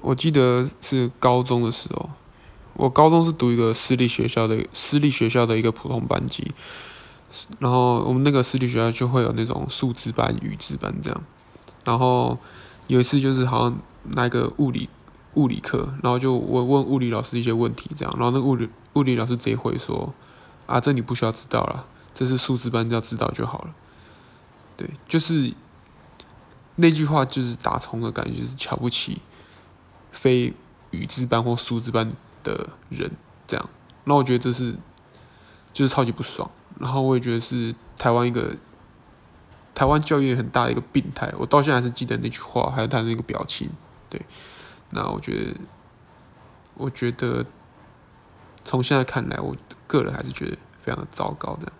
我记得是高中的时候，我高中是读一个私立学校的私立学校的一个普通班级，然后我们那个私立学校就会有那种数资班、语资班这样。然后有一次就是好像那个物理物理课，然后就我问物理老师一些问题这样，然后那个物理物理老师直接回说：“啊，这你不需要知道了，这是数资班，要知道就好了。”对，就是那句话就是打从的感觉，就是瞧不起非语资班或数资班的人这样。那我觉得这是就是超级不爽，然后我也觉得是台湾一个。台湾教育很大的一个病态，我到现在还是记得那句话，还有他那个表情。对，那我觉得，我觉得从现在看来，我个人还是觉得非常的糟糕的。